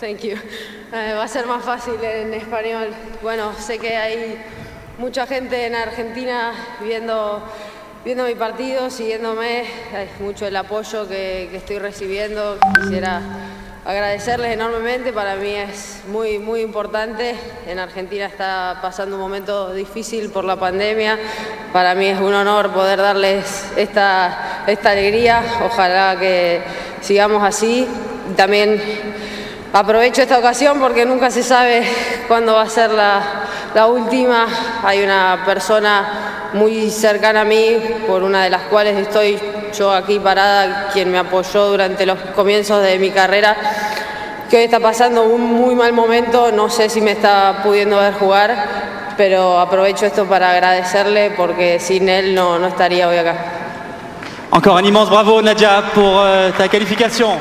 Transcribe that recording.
Thank you. Eh, va a ser más fácil en español. Bueno, sé que hay mucha gente en Argentina viendo, viendo mi partido, siguiéndome. Hay mucho el apoyo que, que estoy recibiendo. Quisiera agradecerles enormemente. Para mí es muy, muy importante. En Argentina está pasando un momento difícil por la pandemia. Para mí es un honor poder darles esta, esta alegría. Ojalá que sigamos así. También aprovecho esta ocasión porque nunca se sabe cuándo va a ser la, la última. Hay una persona muy cercana a mí, por una de las cuales estoy yo aquí parada, quien me apoyó durante los comienzos de mi carrera, que hoy está pasando un muy mal momento, no sé si me está pudiendo ver jugar, pero aprovecho esto para agradecerle porque sin él no, no estaría hoy acá. Encore un immense bravo Nadia pour euh, ta qualification.